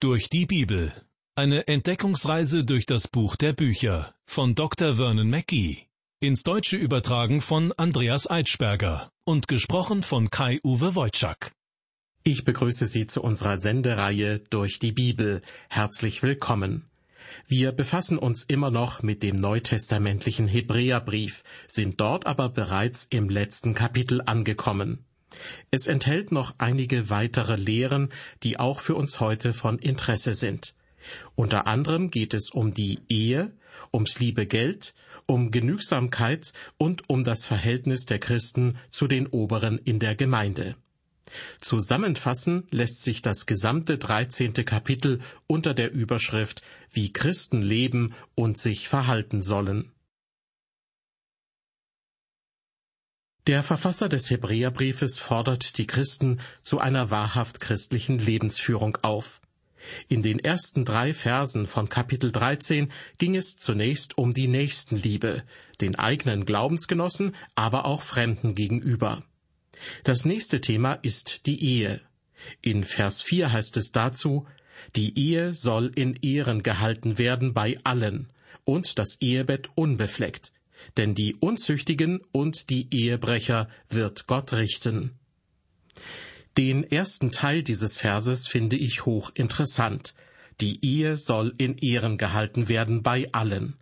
Durch die Bibel. Eine Entdeckungsreise durch das Buch der Bücher von Dr. Vernon Mackey. Ins Deutsche übertragen von Andreas Eitschberger und gesprochen von Kai-Uwe Wojczak. Ich begrüße Sie zu unserer Sendereihe Durch die Bibel. Herzlich willkommen. Wir befassen uns immer noch mit dem neutestamentlichen Hebräerbrief, sind dort aber bereits im letzten Kapitel angekommen. Es enthält noch einige weitere Lehren, die auch für uns heute von Interesse sind. Unter anderem geht es um die Ehe, ums liebe Geld, um Genügsamkeit und um das Verhältnis der Christen zu den Oberen in der Gemeinde. Zusammenfassen lässt sich das gesamte dreizehnte Kapitel unter der Überschrift Wie Christen leben und sich verhalten sollen. Der Verfasser des Hebräerbriefes fordert die Christen zu einer wahrhaft christlichen Lebensführung auf. In den ersten drei Versen von Kapitel 13 ging es zunächst um die Nächstenliebe, den eigenen Glaubensgenossen, aber auch Fremden gegenüber. Das nächste Thema ist die Ehe. In Vers 4 heißt es dazu, die Ehe soll in Ehren gehalten werden bei allen und das Ehebett unbefleckt, denn die Unzüchtigen und die Ehebrecher wird Gott richten. Den ersten Teil dieses Verses finde ich hochinteressant. Die Ehe soll in Ehren gehalten werden bei allen.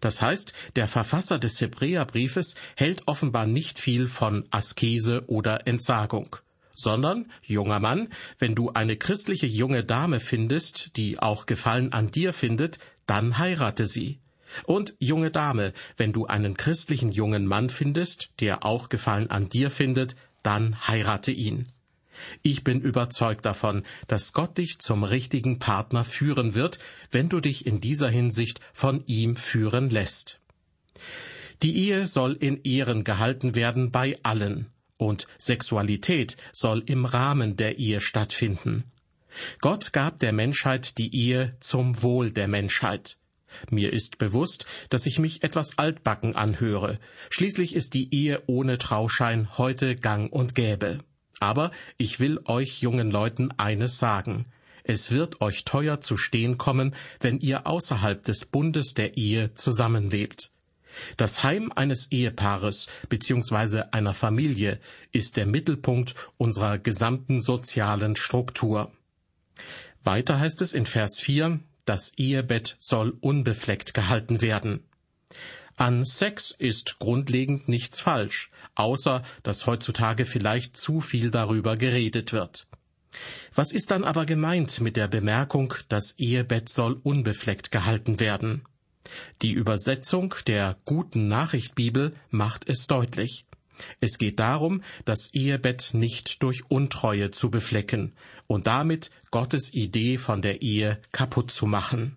Das heißt, der Verfasser des Hebräerbriefes hält offenbar nicht viel von Askese oder Entsagung, sondern, junger Mann, wenn du eine christliche junge Dame findest, die auch Gefallen an dir findet, dann heirate sie. Und junge Dame, wenn du einen christlichen jungen Mann findest, der auch Gefallen an dir findet, dann heirate ihn. Ich bin überzeugt davon, dass Gott dich zum richtigen Partner führen wird, wenn du dich in dieser Hinsicht von ihm führen lässt. Die Ehe soll in Ehren gehalten werden bei allen, und Sexualität soll im Rahmen der Ehe stattfinden. Gott gab der Menschheit die Ehe zum Wohl der Menschheit. Mir ist bewusst, dass ich mich etwas altbacken anhöre. Schließlich ist die Ehe ohne Trauschein heute gang und gäbe. Aber ich will euch jungen Leuten eines sagen. Es wird euch teuer zu stehen kommen, wenn ihr außerhalb des Bundes der Ehe zusammenlebt. Das Heim eines Ehepaares bzw. einer Familie ist der Mittelpunkt unserer gesamten sozialen Struktur. Weiter heißt es in Vers 4, das Ehebett soll unbefleckt gehalten werden. An Sex ist grundlegend nichts falsch, außer dass heutzutage vielleicht zu viel darüber geredet wird. Was ist dann aber gemeint mit der Bemerkung, das Ehebett soll unbefleckt gehalten werden? Die Übersetzung der guten Nachricht Bibel macht es deutlich. Es geht darum, das Ehebett nicht durch Untreue zu beflecken und damit Gottes Idee von der Ehe kaputt zu machen.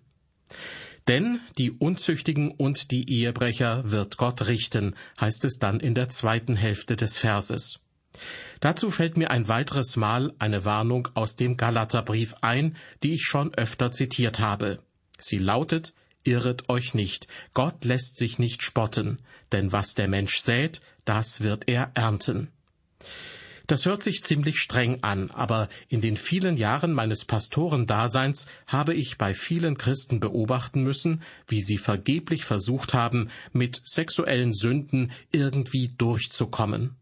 Denn die Unzüchtigen und die Ehebrecher wird Gott richten, heißt es dann in der zweiten Hälfte des Verses. Dazu fällt mir ein weiteres Mal eine Warnung aus dem Galaterbrief ein, die ich schon öfter zitiert habe. Sie lautet, Irret euch nicht, Gott lässt sich nicht spotten, denn was der Mensch sät, das wird er ernten. Das hört sich ziemlich streng an, aber in den vielen Jahren meines Pastorendaseins habe ich bei vielen Christen beobachten müssen, wie sie vergeblich versucht haben, mit sexuellen Sünden irgendwie durchzukommen.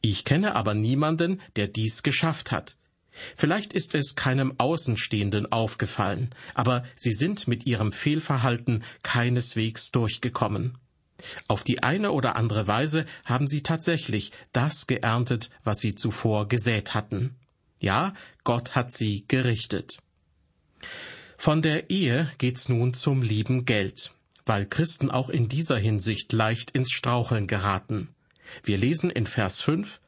Ich kenne aber niemanden, der dies geschafft hat. Vielleicht ist es keinem Außenstehenden aufgefallen, aber sie sind mit ihrem Fehlverhalten keineswegs durchgekommen. Auf die eine oder andere Weise haben sie tatsächlich das geerntet, was sie zuvor gesät hatten. Ja, Gott hat sie gerichtet. Von der Ehe geht's nun zum lieben Geld, weil Christen auch in dieser Hinsicht leicht ins Straucheln geraten. Wir lesen in Vers 5,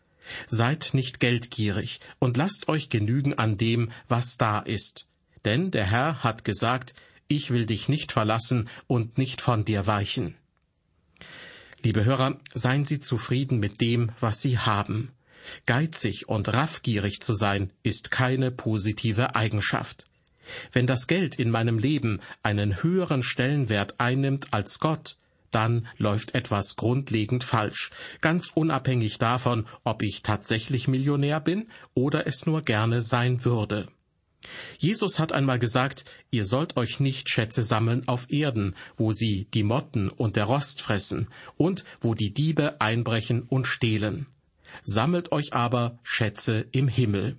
Seid nicht geldgierig und lasst euch genügen an dem, was da ist. Denn der Herr hat gesagt, ich will dich nicht verlassen und nicht von dir weichen. Liebe Hörer, seien Sie zufrieden mit dem, was Sie haben. Geizig und raffgierig zu sein, ist keine positive Eigenschaft. Wenn das Geld in meinem Leben einen höheren Stellenwert einnimmt als Gott, dann läuft etwas grundlegend falsch, ganz unabhängig davon, ob ich tatsächlich Millionär bin oder es nur gerne sein würde. Jesus hat einmal gesagt, ihr sollt euch nicht Schätze sammeln auf Erden, wo sie die Motten und der Rost fressen und wo die Diebe einbrechen und stehlen. Sammelt euch aber Schätze im Himmel.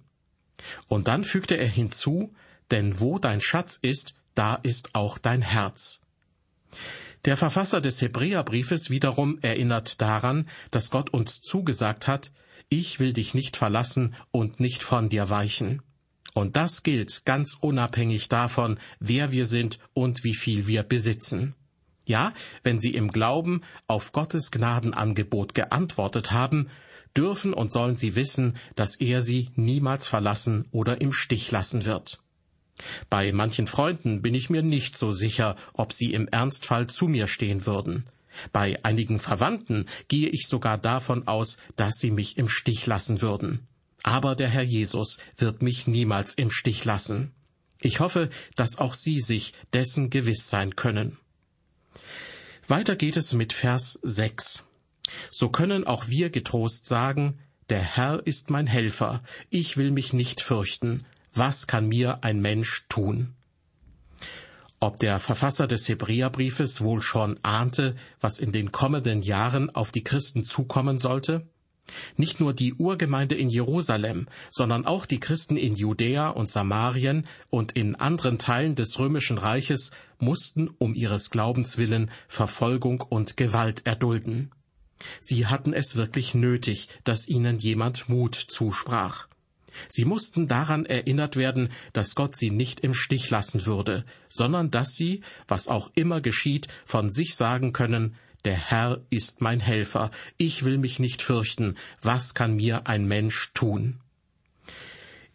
Und dann fügte er hinzu, denn wo dein Schatz ist, da ist auch dein Herz. Der Verfasser des Hebräerbriefes wiederum erinnert daran, dass Gott uns zugesagt hat, ich will dich nicht verlassen und nicht von dir weichen. Und das gilt ganz unabhängig davon, wer wir sind und wie viel wir besitzen. Ja, wenn Sie im Glauben auf Gottes Gnadenangebot geantwortet haben, dürfen und sollen Sie wissen, dass er Sie niemals verlassen oder im Stich lassen wird. Bei manchen Freunden bin ich mir nicht so sicher, ob sie im Ernstfall zu mir stehen würden. Bei einigen Verwandten gehe ich sogar davon aus, dass sie mich im Stich lassen würden. Aber der Herr Jesus wird mich niemals im Stich lassen. Ich hoffe, dass auch Sie sich dessen gewiss sein können. Weiter geht es mit Vers 6. So können auch wir getrost sagen, der Herr ist mein Helfer, ich will mich nicht fürchten, was kann mir ein Mensch tun? Ob der Verfasser des Hebräerbriefes wohl schon ahnte, was in den kommenden Jahren auf die Christen zukommen sollte? Nicht nur die Urgemeinde in Jerusalem, sondern auch die Christen in Judäa und Samarien und in anderen Teilen des römischen Reiches mussten um ihres Glaubens willen Verfolgung und Gewalt erdulden. Sie hatten es wirklich nötig, dass ihnen jemand Mut zusprach. Sie mussten daran erinnert werden, dass Gott sie nicht im Stich lassen würde, sondern dass sie, was auch immer geschieht, von sich sagen können, der Herr ist mein Helfer, ich will mich nicht fürchten, was kann mir ein Mensch tun?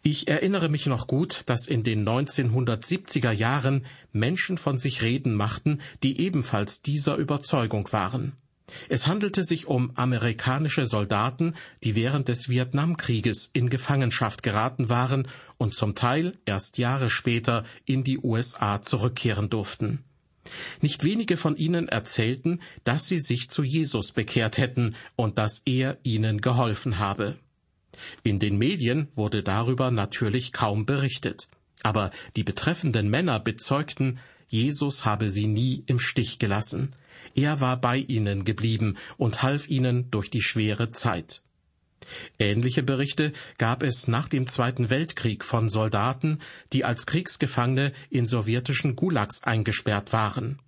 Ich erinnere mich noch gut, dass in den 1970er Jahren Menschen von sich reden machten, die ebenfalls dieser Überzeugung waren. Es handelte sich um amerikanische Soldaten, die während des Vietnamkrieges in Gefangenschaft geraten waren und zum Teil erst Jahre später in die USA zurückkehren durften. Nicht wenige von ihnen erzählten, dass sie sich zu Jesus bekehrt hätten und dass er ihnen geholfen habe. In den Medien wurde darüber natürlich kaum berichtet, aber die betreffenden Männer bezeugten, Jesus habe sie nie im Stich gelassen. Er war bei ihnen geblieben und half ihnen durch die schwere Zeit. Ähnliche Berichte gab es nach dem Zweiten Weltkrieg von Soldaten, die als Kriegsgefangene in sowjetischen Gulags eingesperrt waren.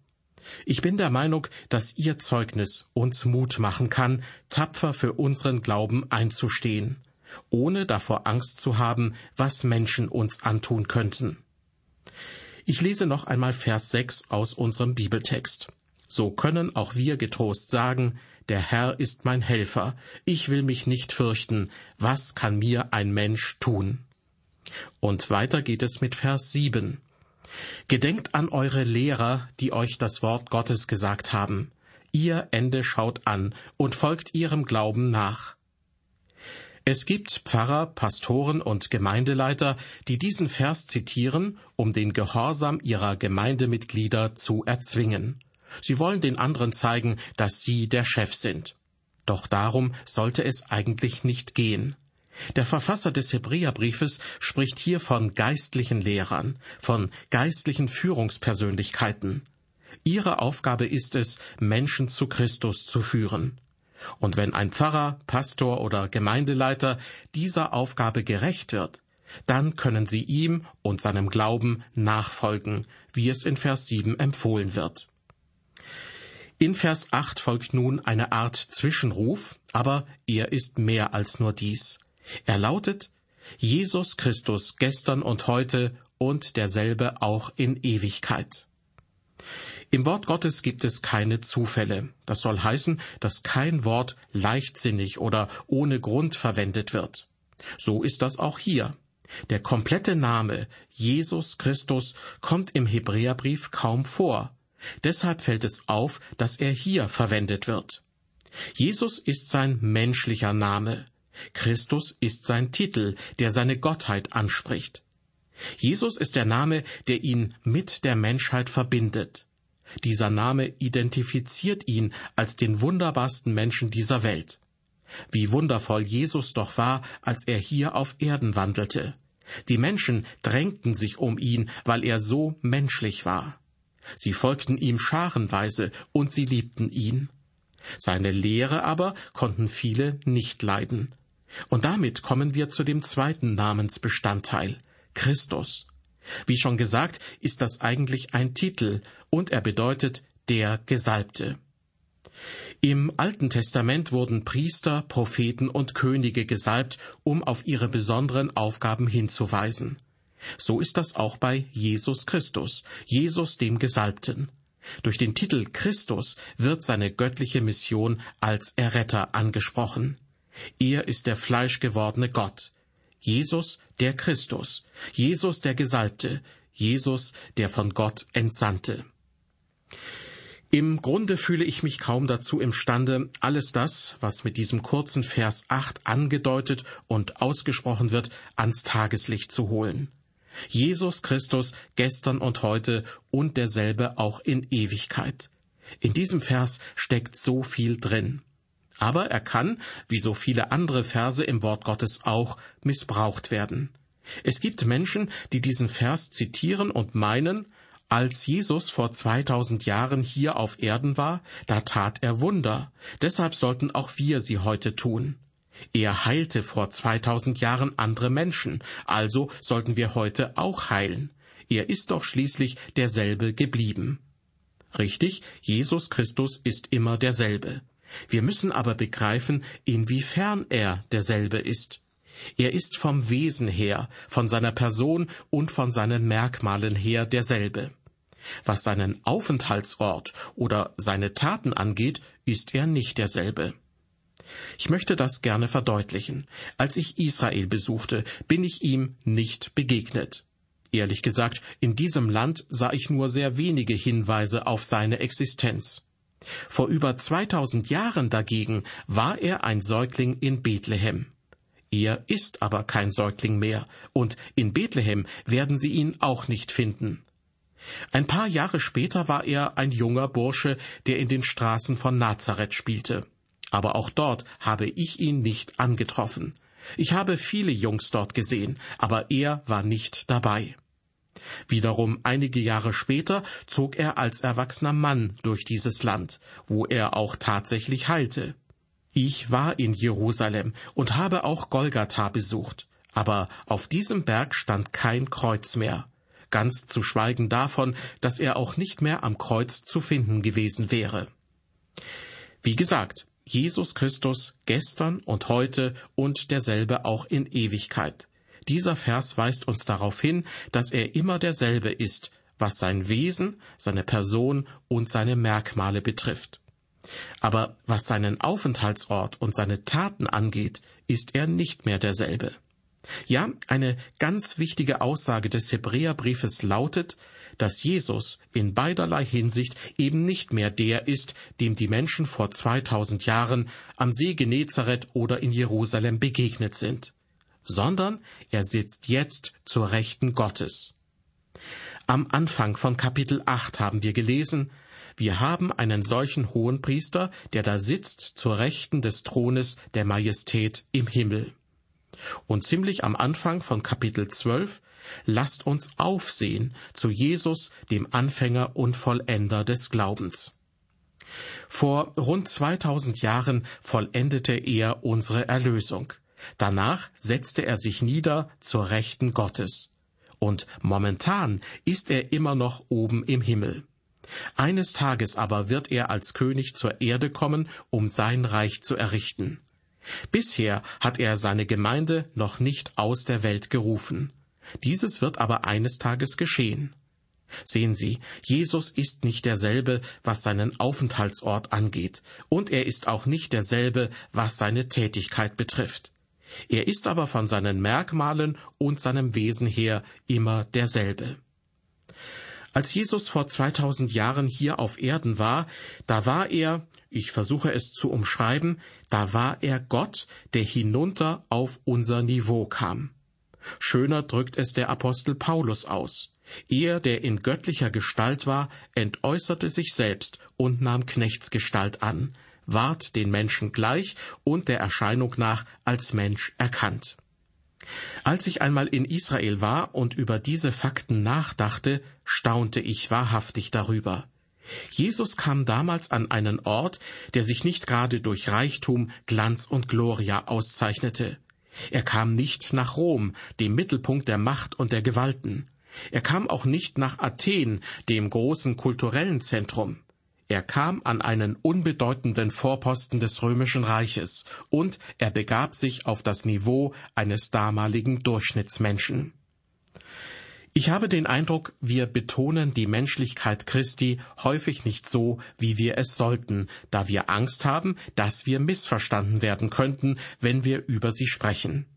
Ich bin der Meinung, dass Ihr Zeugnis uns Mut machen kann, tapfer für unseren Glauben einzustehen, ohne davor Angst zu haben, was Menschen uns antun könnten. Ich lese noch einmal Vers 6 aus unserem Bibeltext. So können auch wir getrost sagen, der Herr ist mein Helfer, ich will mich nicht fürchten, was kann mir ein Mensch tun? Und weiter geht es mit Vers 7. Gedenkt an eure Lehrer, die euch das Wort Gottes gesagt haben. Ihr Ende schaut an und folgt ihrem Glauben nach. Es gibt Pfarrer, Pastoren und Gemeindeleiter, die diesen Vers zitieren, um den Gehorsam ihrer Gemeindemitglieder zu erzwingen. Sie wollen den anderen zeigen, dass sie der Chef sind. Doch darum sollte es eigentlich nicht gehen. Der Verfasser des Hebräerbriefes spricht hier von geistlichen Lehrern, von geistlichen Führungspersönlichkeiten. Ihre Aufgabe ist es, Menschen zu Christus zu führen. Und wenn ein Pfarrer, Pastor oder Gemeindeleiter dieser Aufgabe gerecht wird, dann können sie ihm und seinem Glauben nachfolgen, wie es in Vers 7 empfohlen wird. In Vers 8 folgt nun eine Art Zwischenruf, aber er ist mehr als nur dies. Er lautet Jesus Christus gestern und heute und derselbe auch in Ewigkeit. Im Wort Gottes gibt es keine Zufälle. Das soll heißen, dass kein Wort leichtsinnig oder ohne Grund verwendet wird. So ist das auch hier. Der komplette Name Jesus Christus kommt im Hebräerbrief kaum vor, Deshalb fällt es auf, dass er hier verwendet wird. Jesus ist sein menschlicher Name. Christus ist sein Titel, der seine Gottheit anspricht. Jesus ist der Name, der ihn mit der Menschheit verbindet. Dieser Name identifiziert ihn als den wunderbarsten Menschen dieser Welt. Wie wundervoll Jesus doch war, als er hier auf Erden wandelte. Die Menschen drängten sich um ihn, weil er so menschlich war. Sie folgten ihm scharenweise und sie liebten ihn. Seine Lehre aber konnten viele nicht leiden. Und damit kommen wir zu dem zweiten Namensbestandteil, Christus. Wie schon gesagt, ist das eigentlich ein Titel und er bedeutet der Gesalbte. Im Alten Testament wurden Priester, Propheten und Könige gesalbt, um auf ihre besonderen Aufgaben hinzuweisen. So ist das auch bei Jesus Christus, Jesus dem Gesalbten. Durch den Titel Christus wird seine göttliche Mission als Erretter angesprochen. Er ist der fleischgewordene Gott. Jesus der Christus, Jesus der Gesalbte, Jesus der von Gott Entsandte. Im Grunde fühle ich mich kaum dazu imstande, alles das, was mit diesem kurzen Vers 8 angedeutet und ausgesprochen wird, ans Tageslicht zu holen. Jesus Christus gestern und heute und derselbe auch in Ewigkeit. In diesem Vers steckt so viel drin. Aber er kann, wie so viele andere Verse im Wort Gottes auch, missbraucht werden. Es gibt Menschen, die diesen Vers zitieren und meinen, als Jesus vor 2000 Jahren hier auf Erden war, da tat er Wunder. Deshalb sollten auch wir sie heute tun. Er heilte vor 2000 Jahren andere Menschen, also sollten wir heute auch heilen. Er ist doch schließlich derselbe geblieben. Richtig, Jesus Christus ist immer derselbe. Wir müssen aber begreifen, inwiefern er derselbe ist. Er ist vom Wesen her, von seiner Person und von seinen Merkmalen her derselbe. Was seinen Aufenthaltsort oder seine Taten angeht, ist er nicht derselbe. Ich möchte das gerne verdeutlichen. Als ich Israel besuchte, bin ich ihm nicht begegnet. Ehrlich gesagt, in diesem Land sah ich nur sehr wenige Hinweise auf seine Existenz. Vor über 2000 Jahren dagegen war er ein Säugling in Bethlehem. Er ist aber kein Säugling mehr, und in Bethlehem werden Sie ihn auch nicht finden. Ein paar Jahre später war er ein junger Bursche, der in den Straßen von Nazareth spielte aber auch dort habe ich ihn nicht angetroffen. Ich habe viele Jungs dort gesehen, aber er war nicht dabei. Wiederum einige Jahre später zog er als erwachsener Mann durch dieses Land, wo er auch tatsächlich heilte. Ich war in Jerusalem und habe auch Golgatha besucht, aber auf diesem Berg stand kein Kreuz mehr, ganz zu schweigen davon, dass er auch nicht mehr am Kreuz zu finden gewesen wäre. Wie gesagt, Jesus Christus gestern und heute und derselbe auch in Ewigkeit. Dieser Vers weist uns darauf hin, dass er immer derselbe ist, was sein Wesen, seine Person und seine Merkmale betrifft. Aber was seinen Aufenthaltsort und seine Taten angeht, ist er nicht mehr derselbe. Ja, eine ganz wichtige Aussage des Hebräerbriefes lautet, dass Jesus in beiderlei Hinsicht eben nicht mehr der ist, dem die Menschen vor 2000 Jahren am See Genezareth oder in Jerusalem begegnet sind, sondern er sitzt jetzt zur Rechten Gottes. Am Anfang von Kapitel 8 haben wir gelesen, wir haben einen solchen hohen Priester, der da sitzt zur Rechten des Thrones der Majestät im Himmel. Und ziemlich am Anfang von Kapitel 12 Lasst uns aufsehen zu Jesus, dem Anfänger und Vollender des Glaubens. Vor rund 2000 Jahren vollendete er unsere Erlösung. Danach setzte er sich nieder zur Rechten Gottes. Und momentan ist er immer noch oben im Himmel. Eines Tages aber wird er als König zur Erde kommen, um sein Reich zu errichten. Bisher hat er seine Gemeinde noch nicht aus der Welt gerufen. Dieses wird aber eines Tages geschehen. Sehen Sie, Jesus ist nicht derselbe, was seinen Aufenthaltsort angeht, und er ist auch nicht derselbe, was seine Tätigkeit betrifft. Er ist aber von seinen Merkmalen und seinem Wesen her immer derselbe. Als Jesus vor 2000 Jahren hier auf Erden war, da war er, ich versuche es zu umschreiben, da war er Gott, der hinunter auf unser Niveau kam. Schöner drückt es der Apostel Paulus aus. Er, der in göttlicher Gestalt war, entäußerte sich selbst und nahm Knechtsgestalt an, ward den Menschen gleich und der Erscheinung nach als Mensch erkannt. Als ich einmal in Israel war und über diese Fakten nachdachte, staunte ich wahrhaftig darüber. Jesus kam damals an einen Ort, der sich nicht gerade durch Reichtum, Glanz und Gloria auszeichnete. Er kam nicht nach Rom, dem Mittelpunkt der Macht und der Gewalten. Er kam auch nicht nach Athen, dem großen kulturellen Zentrum. Er kam an einen unbedeutenden Vorposten des römischen Reiches und er begab sich auf das Niveau eines damaligen Durchschnittsmenschen. Ich habe den Eindruck, wir betonen die Menschlichkeit Christi häufig nicht so, wie wir es sollten, da wir Angst haben, dass wir missverstanden werden könnten, wenn wir über sie sprechen.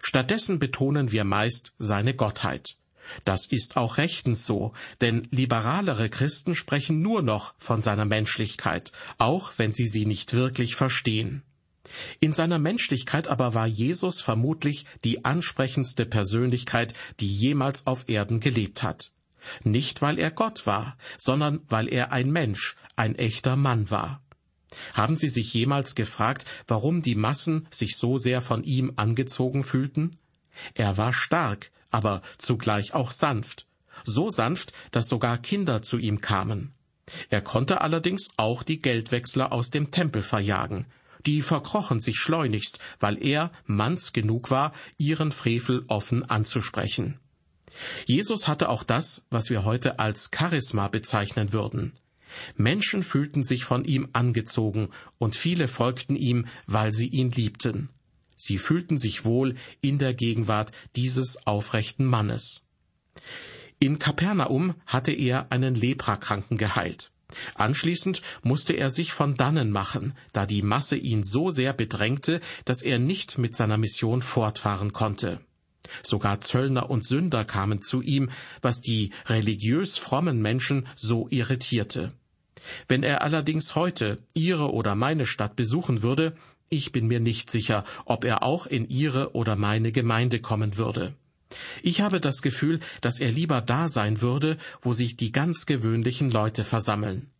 Stattdessen betonen wir meist seine Gottheit. Das ist auch rechtens so, denn liberalere Christen sprechen nur noch von seiner Menschlichkeit, auch wenn sie sie nicht wirklich verstehen. In seiner Menschlichkeit aber war Jesus vermutlich die ansprechendste Persönlichkeit, die jemals auf Erden gelebt hat. Nicht weil er Gott war, sondern weil er ein Mensch, ein echter Mann war. Haben Sie sich jemals gefragt, warum die Massen sich so sehr von ihm angezogen fühlten? Er war stark, aber zugleich auch sanft, so sanft, dass sogar Kinder zu ihm kamen. Er konnte allerdings auch die Geldwechsler aus dem Tempel verjagen, die verkrochen sich schleunigst, weil er manns genug war, ihren Frevel offen anzusprechen. Jesus hatte auch das, was wir heute als Charisma bezeichnen würden. Menschen fühlten sich von ihm angezogen, und viele folgten ihm, weil sie ihn liebten. Sie fühlten sich wohl in der Gegenwart dieses aufrechten Mannes. In Kapernaum hatte er einen Leprakranken geheilt. Anschließend musste er sich von dannen machen, da die Masse ihn so sehr bedrängte, dass er nicht mit seiner Mission fortfahren konnte. Sogar Zöllner und Sünder kamen zu ihm, was die religiös frommen Menschen so irritierte. Wenn er allerdings heute Ihre oder meine Stadt besuchen würde, ich bin mir nicht sicher, ob er auch in Ihre oder meine Gemeinde kommen würde. Ich habe das Gefühl, dass er lieber da sein würde, wo sich die ganz gewöhnlichen Leute versammeln.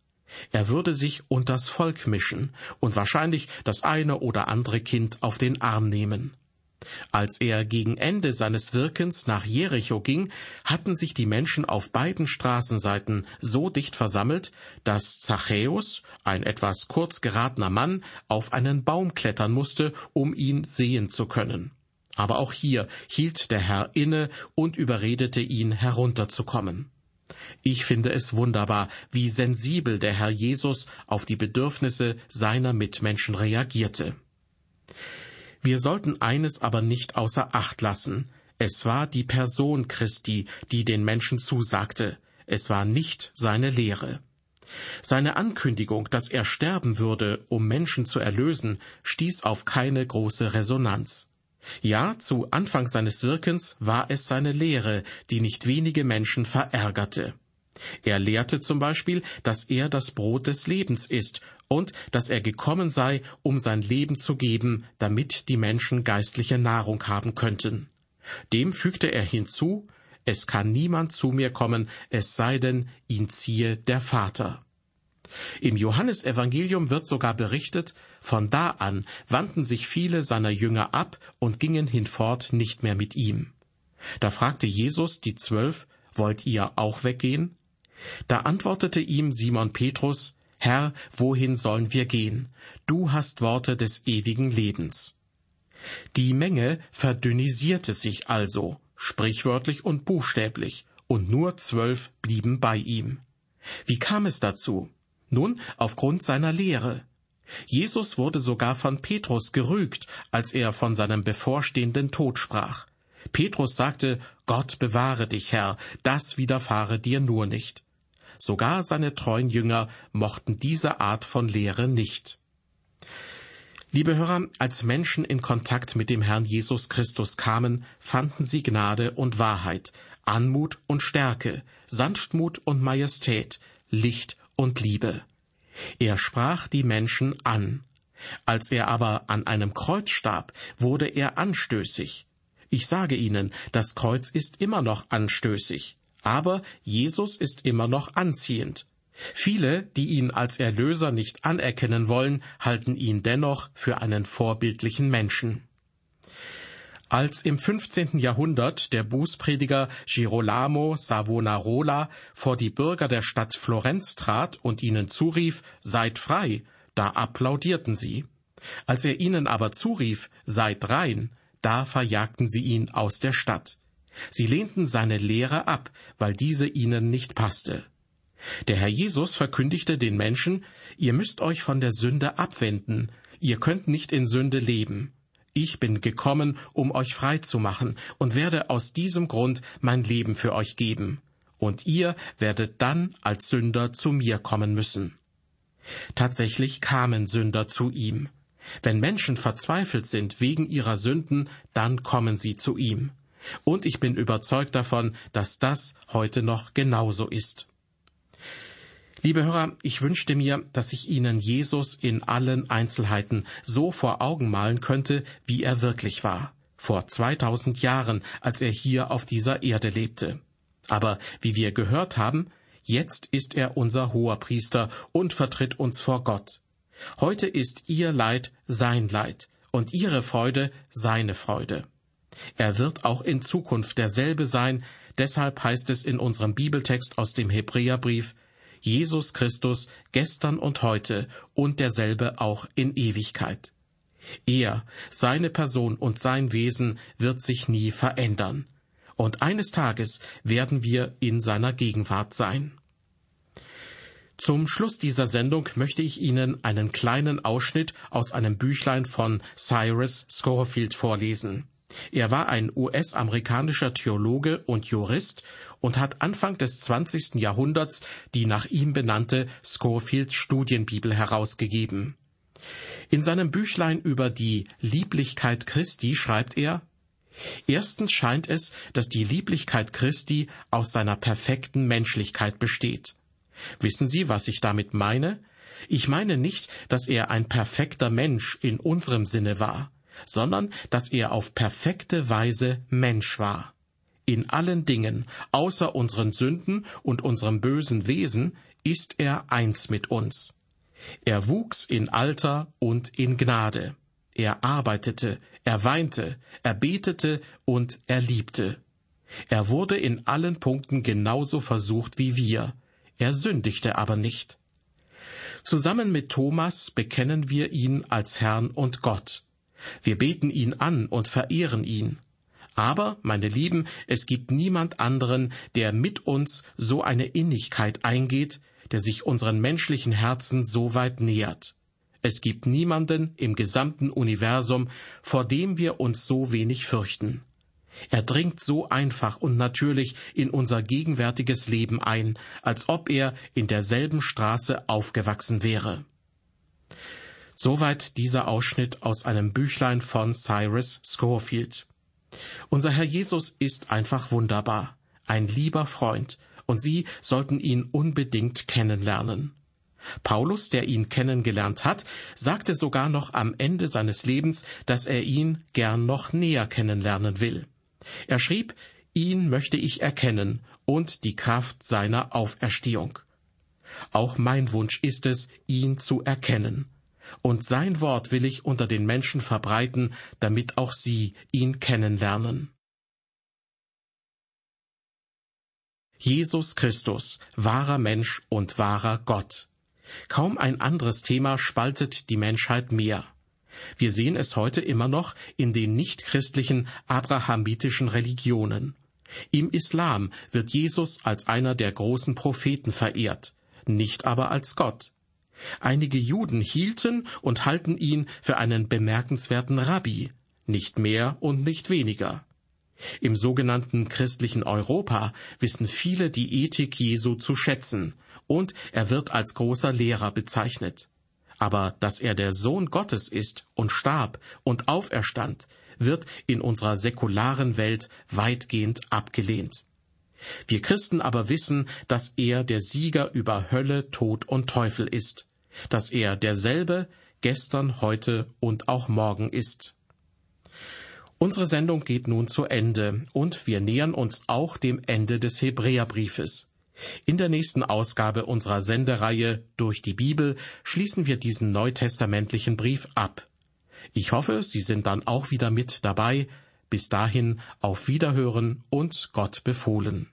Er würde sich unters Volk mischen und wahrscheinlich das eine oder andere Kind auf den Arm nehmen. Als er gegen Ende seines Wirkens nach Jericho ging, hatten sich die Menschen auf beiden Straßenseiten so dicht versammelt, dass Zachäus, ein etwas kurz geratener Mann, auf einen Baum klettern musste, um ihn sehen zu können. Aber auch hier hielt der Herr inne und überredete ihn herunterzukommen. Ich finde es wunderbar, wie sensibel der Herr Jesus auf die Bedürfnisse seiner Mitmenschen reagierte. Wir sollten eines aber nicht außer Acht lassen. Es war die Person Christi, die den Menschen zusagte. Es war nicht seine Lehre. Seine Ankündigung, dass er sterben würde, um Menschen zu erlösen, stieß auf keine große Resonanz. Ja, zu Anfang seines Wirkens war es seine Lehre, die nicht wenige Menschen verärgerte. Er lehrte zum Beispiel, dass er das Brot des Lebens ist und dass er gekommen sei, um sein Leben zu geben, damit die Menschen geistliche Nahrung haben könnten. Dem fügte er hinzu, es kann niemand zu mir kommen, es sei denn, ihn ziehe der Vater. Im Johannesevangelium wird sogar berichtet, von da an wandten sich viele seiner Jünger ab und gingen hinfort nicht mehr mit ihm. Da fragte Jesus die Zwölf, wollt ihr auch weggehen? Da antwortete ihm Simon Petrus, Herr, wohin sollen wir gehen? Du hast Worte des ewigen Lebens. Die Menge verdünnisierte sich also, sprichwörtlich und buchstäblich, und nur zwölf blieben bei ihm. Wie kam es dazu? Nun, aufgrund seiner Lehre. Jesus wurde sogar von Petrus gerügt, als er von seinem bevorstehenden Tod sprach. Petrus sagte, Gott bewahre dich, Herr, das widerfahre dir nur nicht. Sogar seine treuen Jünger mochten diese Art von Lehre nicht. Liebe Hörer, als Menschen in Kontakt mit dem Herrn Jesus Christus kamen, fanden sie Gnade und Wahrheit, Anmut und Stärke, Sanftmut und Majestät, Licht und Liebe. Er sprach die Menschen an. Als er aber an einem Kreuz starb, wurde er anstößig. Ich sage Ihnen, das Kreuz ist immer noch anstößig. Aber Jesus ist immer noch anziehend. Viele, die ihn als Erlöser nicht anerkennen wollen, halten ihn dennoch für einen vorbildlichen Menschen. Als im 15. Jahrhundert der Bußprediger Girolamo Savonarola vor die Bürger der Stadt Florenz trat und ihnen zurief, seid frei, da applaudierten sie. Als er ihnen aber zurief, seid rein, da verjagten sie ihn aus der Stadt. Sie lehnten seine Lehre ab, weil diese ihnen nicht passte. Der Herr Jesus verkündigte den Menschen, ihr müsst euch von der Sünde abwenden, ihr könnt nicht in Sünde leben. Ich bin gekommen, um euch frei zu machen und werde aus diesem Grund mein Leben für euch geben. Und ihr werdet dann als Sünder zu mir kommen müssen. Tatsächlich kamen Sünder zu ihm. Wenn Menschen verzweifelt sind wegen ihrer Sünden, dann kommen sie zu ihm. Und ich bin überzeugt davon, dass das heute noch genauso ist. Liebe Hörer, ich wünschte mir, dass ich Ihnen Jesus in allen Einzelheiten so vor Augen malen könnte, wie er wirklich war, vor 2000 Jahren, als er hier auf dieser Erde lebte. Aber wie wir gehört haben, jetzt ist er unser hoher Priester und vertritt uns vor Gott. Heute ist Ihr Leid sein Leid und Ihre Freude seine Freude. Er wird auch in Zukunft derselbe sein, deshalb heißt es in unserem Bibeltext aus dem Hebräerbrief, Jesus Christus gestern und heute und derselbe auch in Ewigkeit. Er, seine Person und sein Wesen wird sich nie verändern. Und eines Tages werden wir in seiner Gegenwart sein. Zum Schluss dieser Sendung möchte ich Ihnen einen kleinen Ausschnitt aus einem Büchlein von Cyrus Scorefield vorlesen. Er war ein US-amerikanischer Theologe und Jurist und hat Anfang des 20. Jahrhunderts die nach ihm benannte Scofield Studienbibel herausgegeben. In seinem Büchlein über die Lieblichkeit Christi schreibt er, Erstens scheint es, dass die Lieblichkeit Christi aus seiner perfekten Menschlichkeit besteht. Wissen Sie, was ich damit meine? Ich meine nicht, dass er ein perfekter Mensch in unserem Sinne war sondern dass er auf perfekte Weise Mensch war. In allen Dingen, außer unseren Sünden und unserem bösen Wesen, ist er eins mit uns. Er wuchs in Alter und in Gnade. Er arbeitete, er weinte, er betete und er liebte. Er wurde in allen Punkten genauso versucht wie wir. Er sündigte aber nicht. Zusammen mit Thomas bekennen wir ihn als Herrn und Gott. Wir beten ihn an und verehren ihn. Aber, meine Lieben, es gibt niemand anderen, der mit uns so eine Innigkeit eingeht, der sich unseren menschlichen Herzen so weit nähert. Es gibt niemanden im gesamten Universum, vor dem wir uns so wenig fürchten. Er dringt so einfach und natürlich in unser gegenwärtiges Leben ein, als ob er in derselben Straße aufgewachsen wäre. Soweit dieser Ausschnitt aus einem Büchlein von Cyrus Scorefield. Unser Herr Jesus ist einfach wunderbar, ein lieber Freund, und Sie sollten ihn unbedingt kennenlernen. Paulus, der ihn kennengelernt hat, sagte sogar noch am Ende seines Lebens, dass er ihn gern noch näher kennenlernen will. Er schrieb, ihn möchte ich erkennen und die Kraft seiner Auferstehung. Auch mein Wunsch ist es, ihn zu erkennen und sein Wort will ich unter den Menschen verbreiten, damit auch sie ihn kennenlernen. Jesus Christus, wahrer Mensch und wahrer Gott. Kaum ein anderes Thema spaltet die Menschheit mehr. Wir sehen es heute immer noch in den nichtchristlichen abrahamitischen Religionen. Im Islam wird Jesus als einer der großen Propheten verehrt, nicht aber als Gott. Einige Juden hielten und halten ihn für einen bemerkenswerten Rabbi, nicht mehr und nicht weniger. Im sogenannten christlichen Europa wissen viele die Ethik Jesu zu schätzen, und er wird als großer Lehrer bezeichnet. Aber dass er der Sohn Gottes ist und starb und auferstand, wird in unserer säkularen Welt weitgehend abgelehnt. Wir Christen aber wissen, dass er der Sieger über Hölle, Tod und Teufel ist dass er derselbe gestern, heute und auch morgen ist. Unsere Sendung geht nun zu Ende und wir nähern uns auch dem Ende des Hebräerbriefes. In der nächsten Ausgabe unserer Sendereihe Durch die Bibel schließen wir diesen neutestamentlichen Brief ab. Ich hoffe, Sie sind dann auch wieder mit dabei. Bis dahin auf Wiederhören und Gott befohlen.